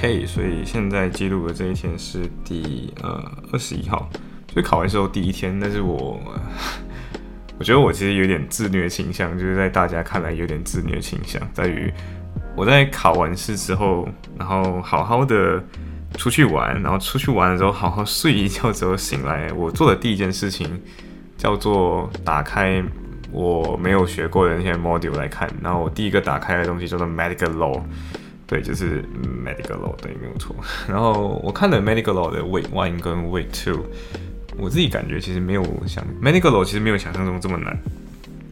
K，所以现在记录的这一天是第呃二十一号，所以考完之后第一天。但是我 我觉得我其实有点自虐倾向，就是在大家看来有点自虐倾向，在于我在考完试之后，然后好好的出去玩，然后出去玩的时候好好睡一觉之后醒来，我做的第一件事情叫做打开我没有学过的那些 module 来看，然后我第一个打开的东西叫做 medical law。对，就是 medical law，对，没有错。然后我看了 medical law 的 week one 跟 week two，我自己感觉其实没有想 medical law 其实没有想象中这么难。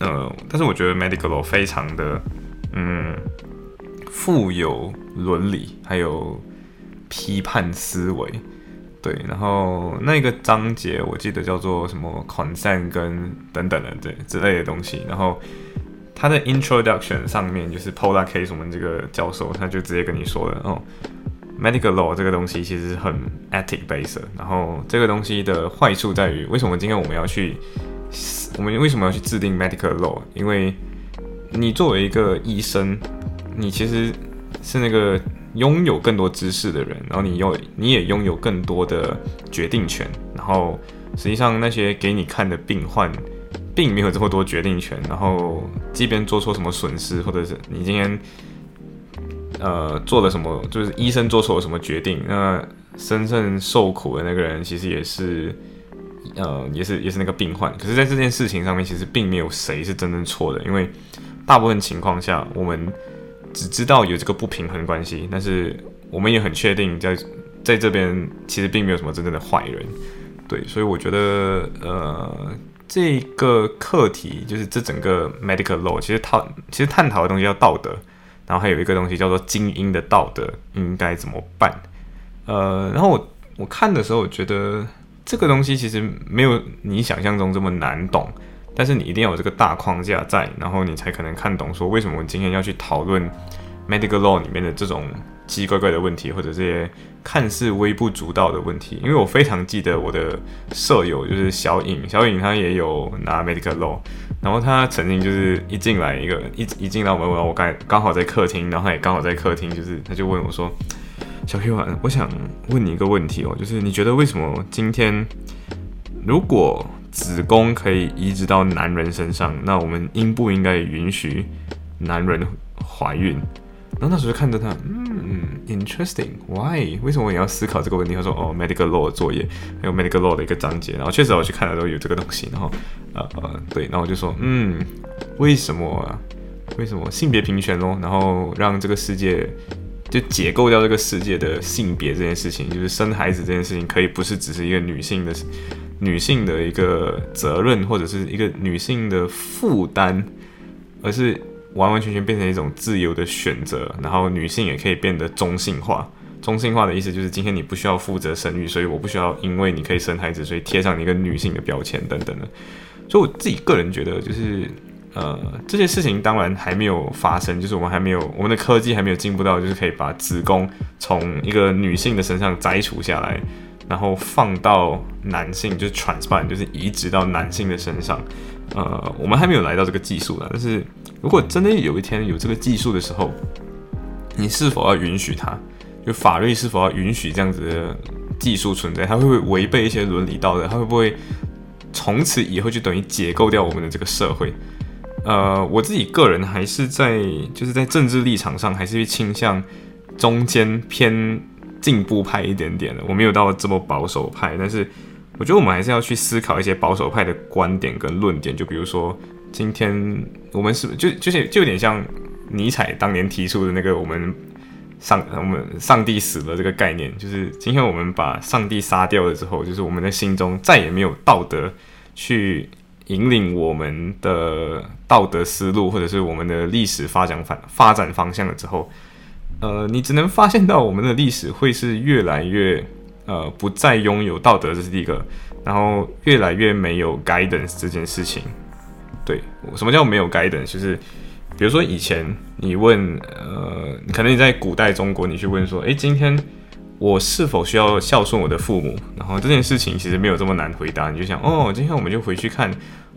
呃，但是我觉得 medical law 非常的嗯富有伦理，还有批判思维。对，然后那个章节我记得叫做什么 consent 跟等等的对之类的东西，然后。他的 introduction 上面就是 Polar Case，我们这个教授他就直接跟你说了哦，medical law 这个东西其实很 ethic based，然后这个东西的坏处在于，为什么今天我们要去，我们为什么要去制定 medical law？因为你作为一个医生，你其实是那个拥有更多知识的人，然后你有你也拥有更多的决定权，然后实际上那些给你看的病患。并没有这么多决定权，然后即便做错什么损失，或者是你今天呃做了什么，就是医生做错了什么决定，那真正受苦的那个人其实也是呃也是也是那个病患。可是，在这件事情上面，其实并没有谁是真正错的，因为大部分情况下，我们只知道有这个不平衡关系，但是我们也很确定在在这边其实并没有什么真正的坏人。对，所以我觉得呃。这个课题就是这整个 medical law，其实讨其实探讨的东西叫道德，然后还有一个东西叫做精英的道德应该怎么办？呃，然后我我看的时候，我觉得这个东西其实没有你想象中这么难懂，但是你一定要有这个大框架在，然后你才可能看懂说为什么我今天要去讨论 medical law 里面的这种。奇奇怪怪的问题，或者这些看似微不足道的问题，因为我非常记得我的舍友就是小颖，小颖她也有拿 medical law，然后她曾经就是一进来一个一一进到我们我刚刚好在客厅，然后她也刚好在客厅，就是她就问我说：“小 Q 啊，我想问你一个问题哦，就是你觉得为什么今天如果子宫可以移植到男人身上，那我们应不应该允许男人怀孕？”然后那时候就看着他，嗯，interesting，why？为什么我也要思考这个问题？他说，哦，medical law 的作业，还有 medical law 的一个章节。然后确实我去看的时候有这个东西。然后，呃呃，对，然后我就说，嗯，为什么？为什么性别平权咯？然后让这个世界就解构掉这个世界的性别这件事情，就是生孩子这件事情，可以不是只是一个女性的女性的一个责任，或者是一个女性的负担，而是。完完全全变成一种自由的选择，然后女性也可以变得中性化。中性化的意思就是，今天你不需要负责生育，所以我不需要因为你可以生孩子，所以贴上一个女性的标签等等的。所以我自己个人觉得，就是呃，这些事情当然还没有发生，就是我们还没有我们的科技还没有进步到，就是可以把子宫从一个女性的身上摘除下来，然后放到男性，就是 transplant，就是移植到男性的身上。呃，我们还没有来到这个技术呢，但是。如果真的有一天有这个技术的时候，你是否要允许它？就法律是否要允许这样子的技术存在？它会不会违背一些伦理道德？它会不会从此以后就等于解构掉我们的这个社会？呃，我自己个人还是在就是在政治立场上，还是倾向中间偏进步派一点点的。我没有到这么保守派，但是我觉得我们还是要去思考一些保守派的观点跟论点，就比如说。今天我们是不就就是就有点像尼采当年提出的那个我们上 我们上帝死了这个概念，就是今天我们把上帝杀掉了之后，就是我们的心中再也没有道德去引领我们的道德思路或者是我们的历史发展反发展方向了之后，呃，你只能发现到我们的历史会是越来越呃不再拥有道德，这是第一个，然后越来越没有 guidance 这件事情。对，什么叫没有 guidance？就是比如说以前你问呃，可能你在古代中国，你去问说，诶，今天我是否需要孝顺我的父母？然后这件事情其实没有这么难回答，你就想，哦，今天我们就回去看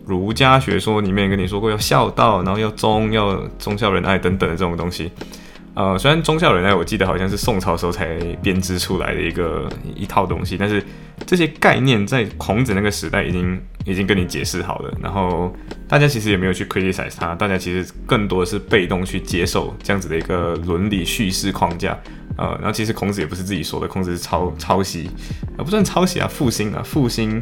儒家学说里面跟你说过要孝道，然后要忠，要忠孝仁爱等等的这种东西。呃，虽然忠孝仁爱，我记得好像是宋朝时候才编织出来的一个一套东西，但是这些概念在孔子那个时代已经已经跟你解释好了，然后大家其实也没有去 criticize 他，大家其实更多的是被动去接受这样子的一个伦理叙事框架。呃，然后其实孔子也不是自己说的，孔子是抄抄袭，啊不算抄袭啊，复兴啊，复兴，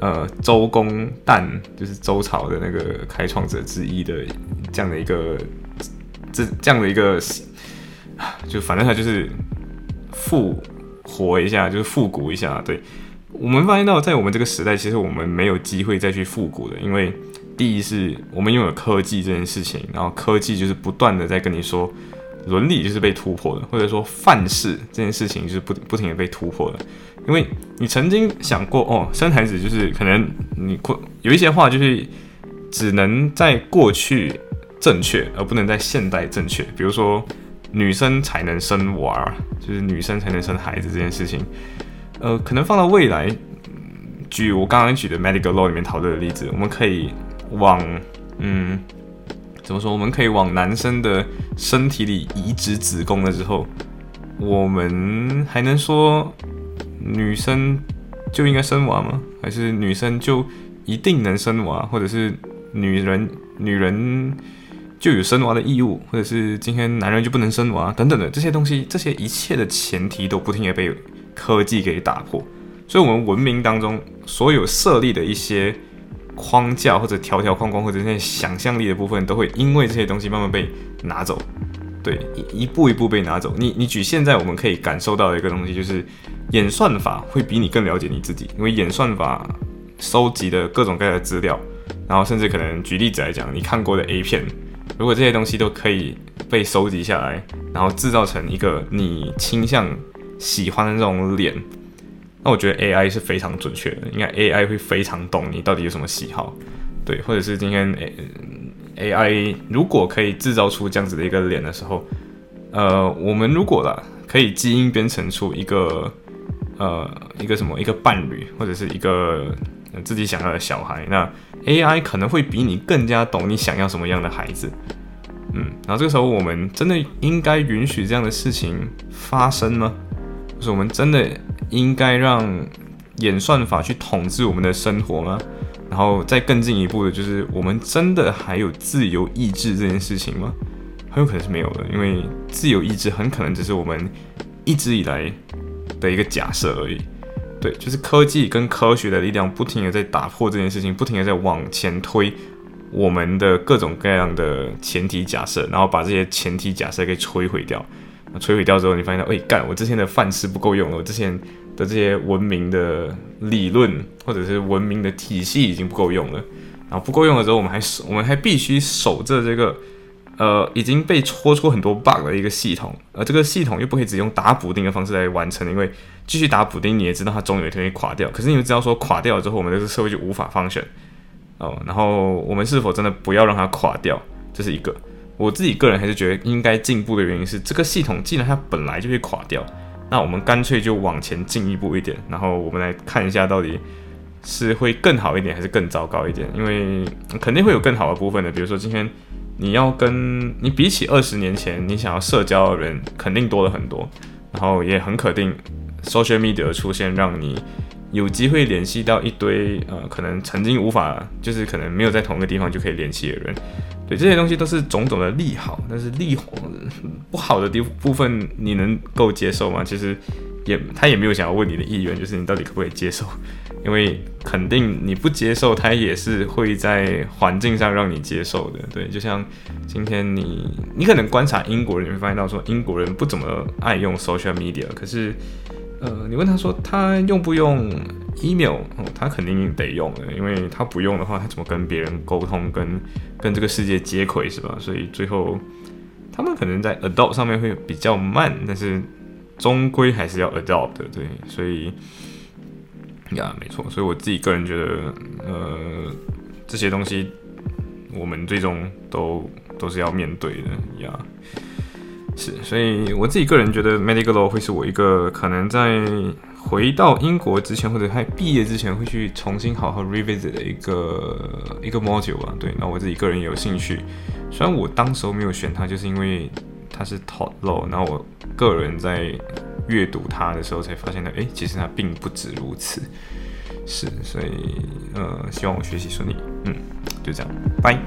呃，周公旦就是周朝的那个开创者之一的这样的一个这这样的一个。就反正他就是复活一下，就是复古一下。对我们发现到，在我们这个时代，其实我们没有机会再去复古的，因为第一是我们拥有科技这件事情，然后科技就是不断的在跟你说伦理就是被突破的，或者说范式这件事情就是不不停的被突破的。因为你曾经想过，哦，生孩子就是可能你过有一些话就是只能在过去正确，而不能在现代正确，比如说。女生才能生娃，就是女生才能生孩子这件事情，呃，可能放到未来，举我刚刚举的 medical law 里面讨论的例子，我们可以往，嗯，怎么说？我们可以往男生的身体里移植子宫了之后，我们还能说女生就应该生娃吗？还是女生就一定能生娃？或者是女人，女人？就有生娃的义务，或者是今天男人就不能生娃等等的这些东西，这些一切的前提都不停的被科技给打破。所以，我们文明当中所有设立的一些框架或者条条框框或者那些想象力的部分，都会因为这些东西慢慢被拿走。对，一一步一步被拿走。你你举现在我们可以感受到的一个东西，就是演算法会比你更了解你自己，因为演算法收集的各种各样的资料，然后甚至可能举例子来讲，你看过的 A 片。如果这些东西都可以被收集下来，然后制造成一个你倾向喜欢的那种脸，那我觉得 AI 是非常准确的。应该 AI 会非常懂你到底有什么喜好，对，或者是今天 A AI 如果可以制造出这样子的一个脸的时候，呃，我们如果啦可以基因编程出一个呃一个什么一个伴侣，或者是一个自己想要的小孩，那。AI 可能会比你更加懂你想要什么样的孩子，嗯，然后这个时候我们真的应该允许这样的事情发生吗？就是我们真的应该让演算法去统治我们的生活吗？然后再更进一步的，就是我们真的还有自由意志这件事情吗？很有可能是没有的，因为自由意志很可能只是我们一直以来的一个假设而已。对，就是科技跟科学的力量不停的在打破这件事情，不停的在往前推我们的各种各样的前提假设，然后把这些前提假设给摧毁掉。摧毁掉之后，你发现，哎，干，我之前的范式不够用了，我之前的这些文明的理论或者是文明的体系已经不够用了。然后不够用的时候，我们还守，我们还必须守着这个。呃，已经被戳出很多 bug 的一个系统，而这个系统又不可以只用打补丁的方式来完成，因为继续打补丁，你也知道它总有一天会垮掉。可是你们知道说垮掉了之后，我们这个社会就无法方选哦。然后我们是否真的不要让它垮掉？这是一个，我自己个人还是觉得应该进步的原因是，这个系统既然它本来就会垮掉，那我们干脆就往前进一步一点，然后我们来看一下到底是会更好一点还是更糟糕一点，因为肯定会有更好的部分的，比如说今天。你要跟你比起二十年前，你想要社交的人肯定多了很多，然后也很肯定，social media 的出现让你有机会联系到一堆呃，可能曾经无法，就是可能没有在同一个地方就可以联系的人，对这些东西都是种种的利好，但是利不好的地部分你能够接受吗？其实也他也没有想要问你的意愿，就是你到底可不可以接受。因为肯定你不接受，他也是会在环境上让你接受的。对，就像今天你，你可能观察英国人，你会发现到说英国人不怎么爱用 social media。可是，呃，你问他说他用不用 email，哦他肯定得用的，因为他不用的话，他怎么跟别人沟通，跟跟这个世界接轨是吧？所以最后，他们可能在 adopt 上面会比较慢，但是终归还是要 adopt 的，对，所以呀，没错，所以我自己个人觉得，呃，这些东西我们最终都都是要面对的呀。是，所以我自己个人觉得 medical law 会是我一个可能在回到英国之前，或者还毕业之前会去重新好好 revisit 的一个一个 module 吧。对，那我自己个人也有兴趣。虽然我当时候没有选它，就是因为他是 Top Low，然后我个人在阅读他的时候才发现的，哎，其实他并不止如此，是，所以，呃，希望我学习顺利，嗯，就这样，拜。